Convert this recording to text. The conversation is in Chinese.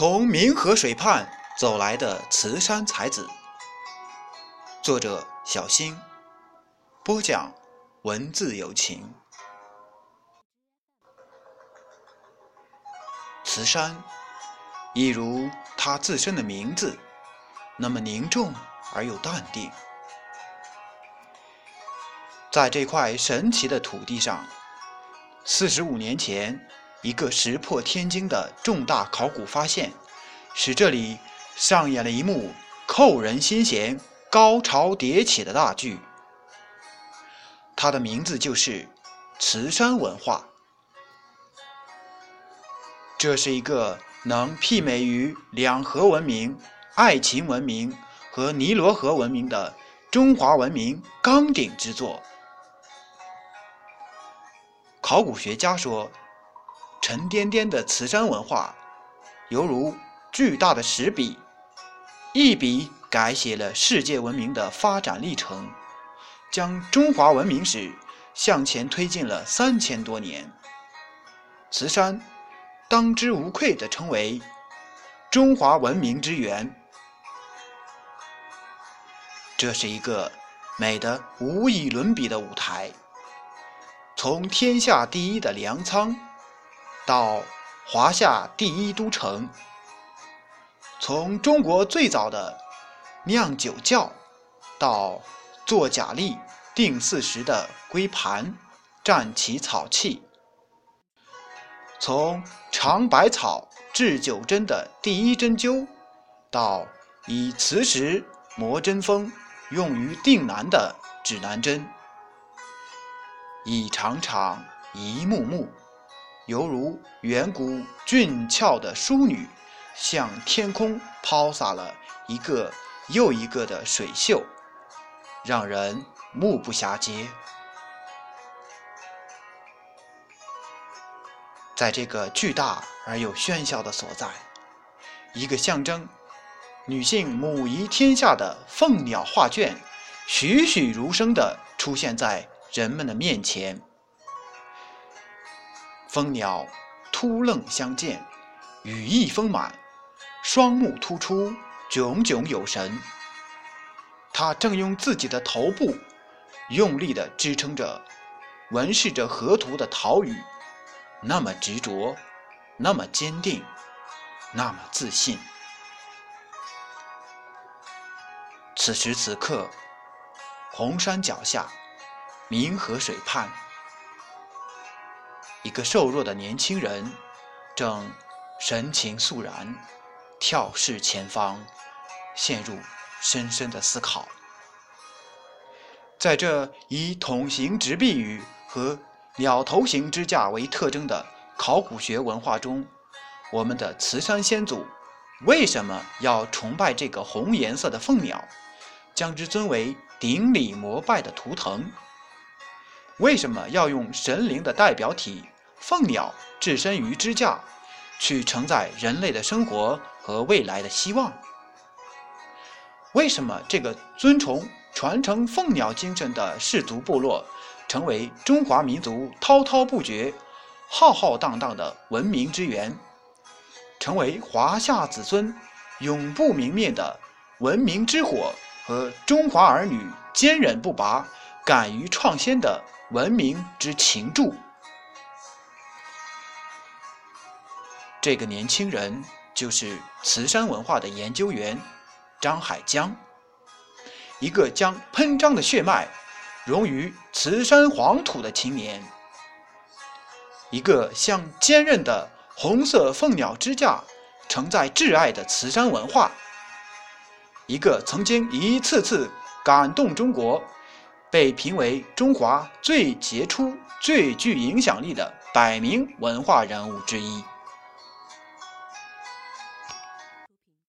从明河水畔走来的慈山才子，作者小新，播讲文字有情。慈山，一如他自身的名字，那么凝重而又淡定。在这块神奇的土地上，四十五年前。一个石破天惊的重大考古发现，使这里上演了一幕扣人心弦、高潮迭起的大剧。它的名字就是磁山文化。这是一个能媲美于两河文明、爱琴文明和尼罗河文明的中华文明钢鼎之作。考古学家说。沉甸甸的慈山文化，犹如巨大的石笔，一笔改写了世界文明的发展历程，将中华文明史向前推进了三千多年。慈山当之无愧地称为中华文明之源。这是一个美得无以伦比的舞台，从天下第一的粮仓。到华夏第一都城，从中国最早的酿酒窖，到做假历、定四时的龟盘、蘸起草器，从尝百草、制酒针的第一针灸，到以磁石磨针锋用于定南的指南针，一场场，一幕幕。犹如远古俊俏的淑女，向天空抛洒了一个又一个的水袖，让人目不暇接。在这个巨大而又喧嚣的所在，一个象征女性母仪天下的凤鸟画卷，栩栩如生地出现在人们的面前。蜂鸟突愣相见，羽翼丰满，双目突出，炯炯有神。它正用自己的头部用力地支撑着纹饰着河图的桃羽，那么执着，那么坚定，那么自信。此时此刻，红山脚下，明河水畔。一个瘦弱的年轻人，正神情肃然，眺视前方，陷入深深的思考。在这以筒形直壁宇和鸟头形支架为特征的考古学文化中，我们的慈山先祖为什么要崇拜这个红颜色的凤鸟，将之尊为顶礼膜拜的图腾？为什么要用神灵的代表体凤鸟置身于支架，去承载人类的生活和未来的希望？为什么这个尊崇、传承凤鸟精神的氏族部落，成为中华民族滔滔不绝、浩浩荡荡的文明之源，成为华夏子孙永不泯灭的文明之火和中华儿女坚韧不拔、敢于创新的？文明之情柱。这个年轻人就是慈山文化的研究员张海江，一个将喷张的血脉融于慈山黄土的青年，一个像坚韧的红色凤鸟支架承载挚爱的慈山文化，一个曾经一次次感动中国。被评为中华最杰出、最具影响力的百名文化人物之一。